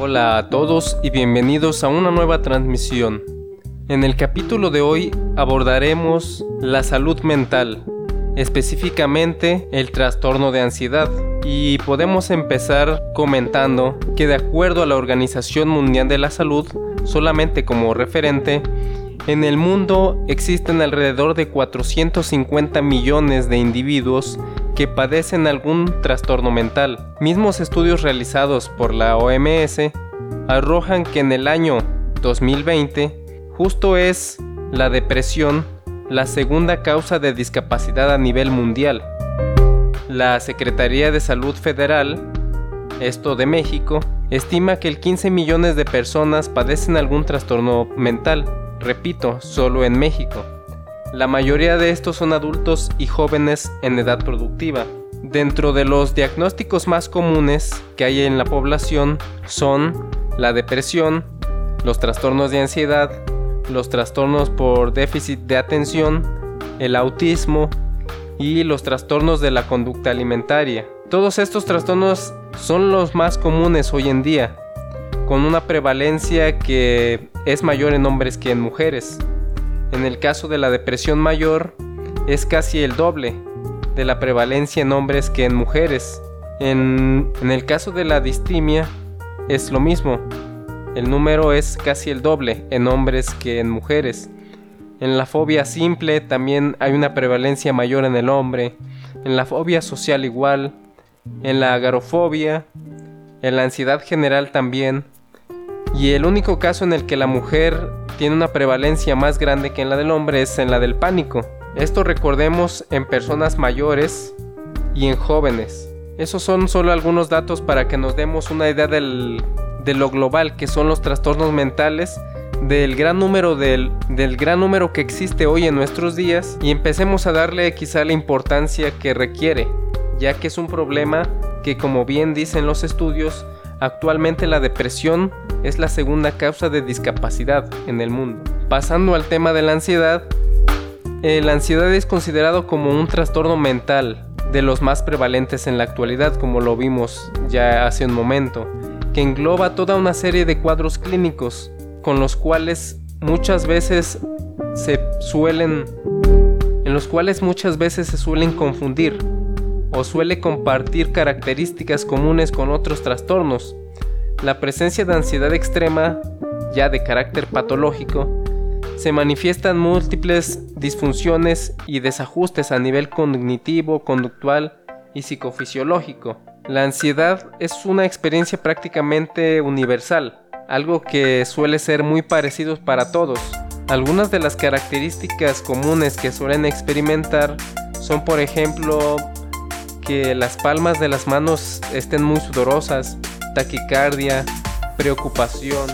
Hola a todos y bienvenidos a una nueva transmisión. En el capítulo de hoy abordaremos la salud mental, específicamente el trastorno de ansiedad. Y podemos empezar comentando que de acuerdo a la Organización Mundial de la Salud, solamente como referente, en el mundo existen alrededor de 450 millones de individuos que padecen algún trastorno mental. Mismos estudios realizados por la OMS arrojan que en el año 2020 justo es la depresión la segunda causa de discapacidad a nivel mundial. La Secretaría de Salud Federal, esto de México, estima que el 15 millones de personas padecen algún trastorno mental repito, solo en México. La mayoría de estos son adultos y jóvenes en edad productiva. Dentro de los diagnósticos más comunes que hay en la población son la depresión, los trastornos de ansiedad, los trastornos por déficit de atención, el autismo y los trastornos de la conducta alimentaria. Todos estos trastornos son los más comunes hoy en día, con una prevalencia que es mayor en hombres que en mujeres. En el caso de la depresión mayor, es casi el doble de la prevalencia en hombres que en mujeres. En, el caso de la distimia, es lo mismo. El número es casi el doble en hombres que en mujeres. En la fobia simple también hay una prevalencia mayor en el hombre. En la fobia social igual. En la agarofobia. En la ansiedad general también y el único caso en el que la mujer tiene una prevalencia más grande que en la del hombre es en la del pánico. Esto recordemos en personas mayores y en jóvenes. Esos son solo algunos datos para que nos demos una idea de lo global que son los trastornos mentales, del gran número del gran número que existe hoy en nuestros días y empecemos a darle quizá la importancia que requiere, ya que es un problema que como bien dicen los estudios, actualmente la depresión es la segunda causa de discapacidad en el mundo. Pasando al tema de la ansiedad, eh, la ansiedad es considerado como un trastorno mental de los más prevalentes en la actualidad, como lo vimos ya hace un momento, que engloba toda una serie de cuadros clínicos con los cuales muchas veces se suelen en los cuales muchas veces se suelen confundir o suele compartir características comunes con otros trastornos, la presencia de ansiedad extrema, ya de carácter patológico, se manifiestan múltiples disfunciones y desajustes a nivel cognitivo, conductual y psicofisiológico. La ansiedad es una experiencia prácticamente universal, algo que suele ser muy parecido para todos. Algunas de las características comunes que suelen experimentar son por ejemplo que las palmas de las manos estén muy sudorosas, taquicardia, preocupación,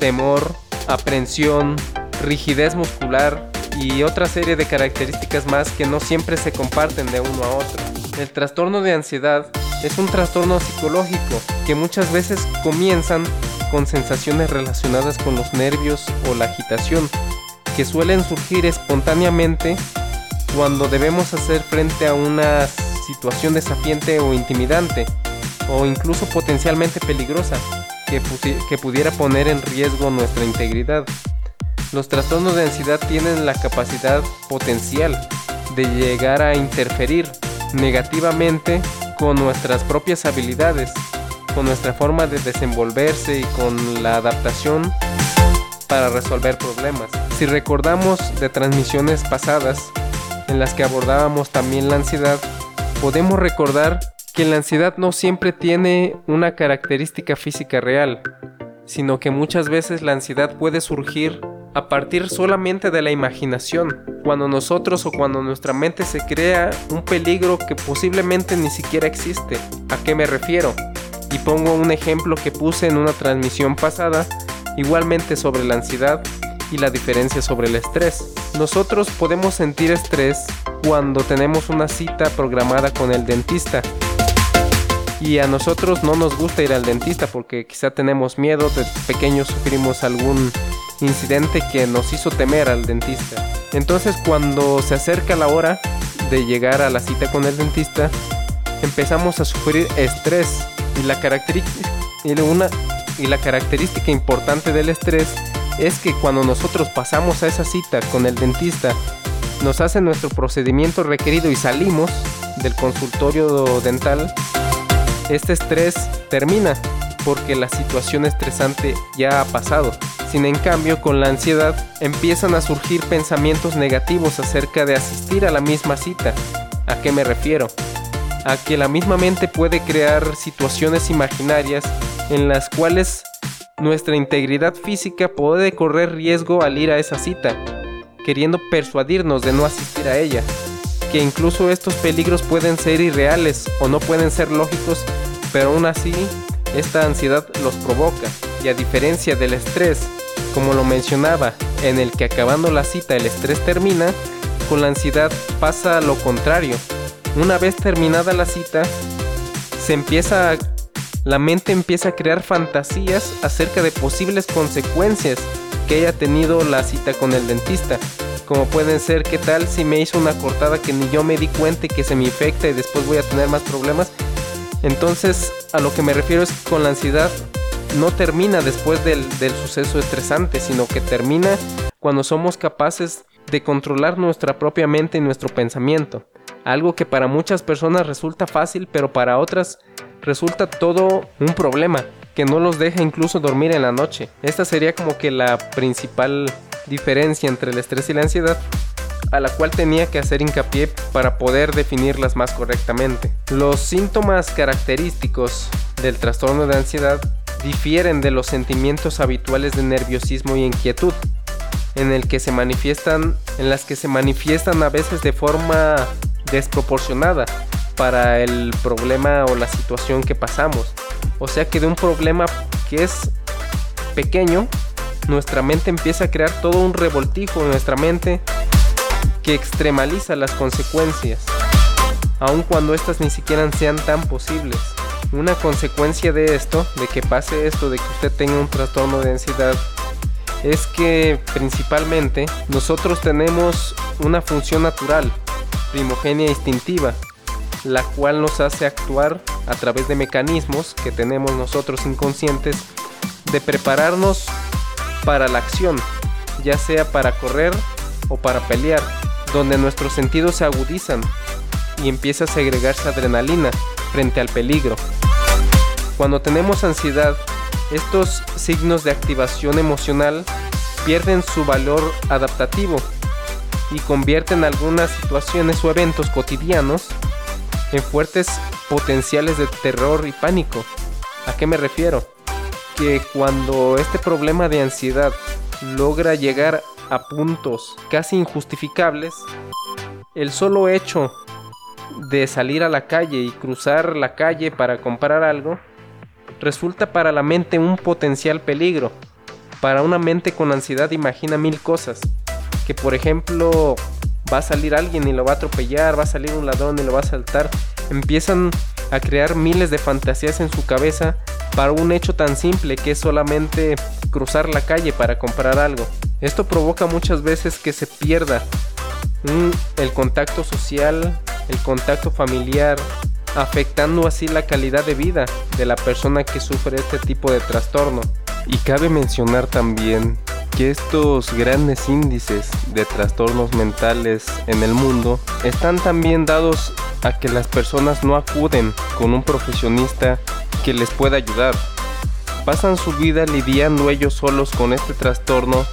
temor, aprensión, rigidez muscular y otra serie de características más que no siempre se comparten de uno a otro. El trastorno de ansiedad es un trastorno psicológico que muchas veces comienzan con sensaciones relacionadas con los nervios o la agitación, que suelen surgir espontáneamente cuando debemos hacer frente a una situación desafiante o intimidante o incluso potencialmente peligrosa que, que pudiera poner en riesgo nuestra integridad. Los trastornos de ansiedad tienen la capacidad potencial de llegar a interferir negativamente con nuestras propias habilidades, con nuestra forma de desenvolverse y con la adaptación para resolver problemas. Si recordamos de transmisiones pasadas en las que abordábamos también la ansiedad, podemos recordar que la ansiedad no siempre tiene una característica física real, sino que muchas veces la ansiedad puede surgir a partir solamente de la imaginación, cuando nosotros o cuando nuestra mente se crea un peligro que posiblemente ni siquiera existe. ¿A qué me refiero? Y pongo un ejemplo que puse en una transmisión pasada, igualmente sobre la ansiedad y la diferencia sobre el estrés. Nosotros podemos sentir estrés cuando tenemos una cita programada con el dentista y a nosotros no nos gusta ir al dentista porque quizá tenemos miedo, de pequeños sufrimos algún incidente que nos hizo temer al dentista. Entonces cuando se acerca la hora de llegar a la cita con el dentista, empezamos a sufrir estrés y la y la característica importante del estrés es que cuando nosotros pasamos a esa cita con el dentista, nos hace nuestro procedimiento requerido y salimos del consultorio dental, este estrés termina porque la situación estresante ya ha pasado. Sin en cambio, con la ansiedad empiezan a surgir pensamientos negativos acerca de asistir a la misma cita. ¿A qué me refiero? A que la misma mente puede crear situaciones imaginarias en las cuales nuestra integridad física puede correr riesgo al ir a esa cita, queriendo persuadirnos de no asistir a ella, que incluso estos peligros pueden ser irreales o no pueden ser lógicos, pero aún así esta ansiedad los provoca, y a diferencia del estrés, como lo mencionaba, en el que acabando la cita el estrés termina, con la ansiedad pasa lo contrario. Una vez terminada la cita, se empieza a, la mente empieza a crear fantasías acerca de posibles consecuencias que haya tenido la cita con el dentista. Como pueden ser, ¿qué tal si me hizo una cortada que ni yo me di cuenta y que se me infecta y después voy a tener más problemas? Entonces, a lo que me refiero es que con la ansiedad no termina después del, suceso estresante, sino que termina cuando somos capaces de controlar nuestra propia mente y nuestro pensamiento. Algo que para muchas personas resulta fácil, pero para otras resulta todo un problema, que no los deja incluso dormir en la noche. Esta sería como que la principal diferencia entre el estrés y la ansiedad a la cual tenía que hacer hincapié para poder definirlas más correctamente. Los síntomas característicos del trastorno de ansiedad difieren de los sentimientos habituales de nerviosismo y inquietud, en el que se manifiestan en las que se manifiestan a veces de forma desproporcionada para el problema o la situación que pasamos. O sea que de un problema que es pequeño, nuestra mente empieza a crear todo un revoltijo en nuestra mente que extremaliza las consecuencias, aun cuando éstas ni siquiera sean tan posibles. Una consecuencia de esto, de que pase esto, de que usted tenga un trastorno de ansiedad, es que principalmente nosotros tenemos una función natural, primogenia instintiva, la cual nos hace actuar a través de mecanismos que tenemos nosotros inconscientes de prepararnos para la acción, ya sea para correr o para pelear donde nuestros sentidos se agudizan y empieza a segregarse adrenalina frente al peligro. Cuando tenemos ansiedad, estos signos de activación emocional pierden su valor adaptativo y convierten algunas situaciones o eventos cotidianos en fuertes potenciales de terror y pánico. ¿A qué me refiero? Que cuando este problema de ansiedad logra llegar a puntos casi injustificables, el solo hecho de salir a la calle y cruzar la calle para comprar algo resulta para la mente un potencial peligro. Para una mente con ansiedad imagina mil cosas. Que por ejemplo va a salir alguien y lo va a atropellar, va a salir un ladrón y lo va a saltar. Empiezan a crear miles de fantasías en su cabeza para un hecho tan simple que es solamente cruzar la calle para comprar algo. Esto provoca muchas veces que se pierda el contacto social, el contacto familiar, afectando así la calidad de vida de la persona que sufre este tipo de trastorno. Y cabe mencionar también que estos grandes índices de trastornos mentales en el mundo están también dados a que las personas no acuden con un profesionista que les pueda ayudar. Pasan su vida lidiando ellos solos con este trastorno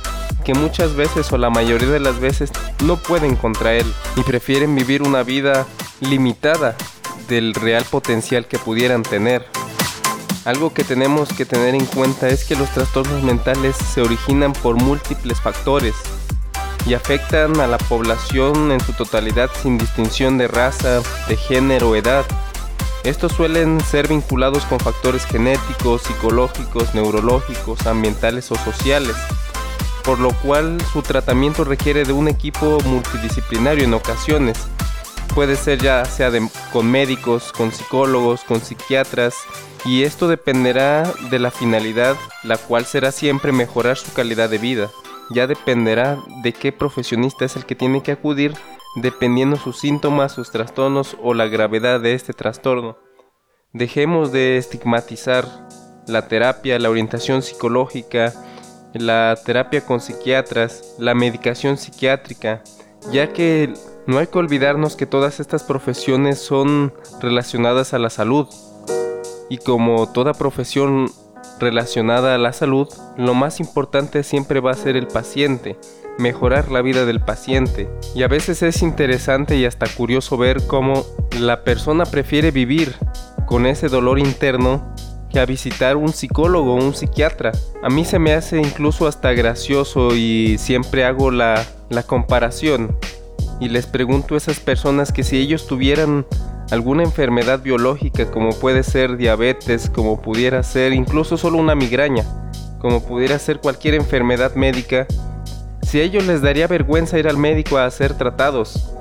que muchas veces o la mayoría de las veces no pueden contra él y prefieren vivir una vida limitada del real potencial que pudieran tener. Algo que tenemos que tener en cuenta es que los trastornos mentales se originan por múltiples factores y afectan a la población en su totalidad sin distinción de raza, de género o edad. Estos suelen ser vinculados con factores genéticos, psicológicos, neurológicos, ambientales o sociales, por lo cual su tratamiento requiere de un equipo multidisciplinario en ocasiones, puede ser ya sea con médicos, con psicólogos, con psiquiatras, y esto dependerá de la finalidad, la cual será siempre mejorar su calidad de vida. Ya dependerá de qué profesionista es el que tiene que acudir, dependiendo sus síntomas, sus trastornos o la gravedad de este trastorno. Dejemos de estigmatizar la terapia, la orientación psicológica, la terapia con psiquiatras, la medicación psiquiátrica, ya que no hay que olvidarnos que todas estas profesiones son relacionadas a la salud. Y como toda profesión relacionada a la salud, lo más importante siempre va a ser el paciente, mejorar la vida del paciente. Y a veces es interesante y hasta curioso ver cómo la persona prefiere vivir con ese dolor interno que a visitar un psicólogo o un psiquiatra. A mí se me hace incluso hasta gracioso y siempre hago la, la comparación y les pregunto a esas personas que si ellos tuvieran alguna enfermedad biológica como puede ser diabetes, como pudiera ser incluso solo una migraña, como pudiera ser cualquier enfermedad médica, si a ellos les daría vergüenza ir al médico a hacer tratados,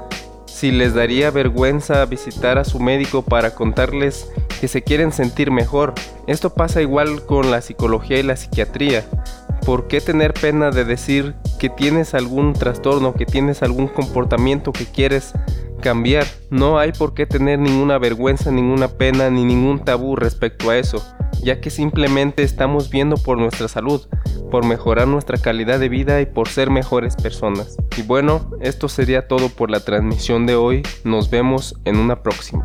si les daría vergüenza visitar a su médico para contarles que se quieren sentir mejor. Esto pasa igual con la psicología y la psiquiatría. ¿Por qué tener pena de decir que tienes algún trastorno, que tienes algún comportamiento que quieres cambiar. No hay por qué tener ninguna vergüenza, ninguna pena ni ningún tabú respecto a eso, ya que simplemente estamos viendo por nuestra salud, por mejorar nuestra calidad de vida y por ser mejores personas. Y bueno, esto sería todo por la transmisión de hoy. Nos vemos en una próxima.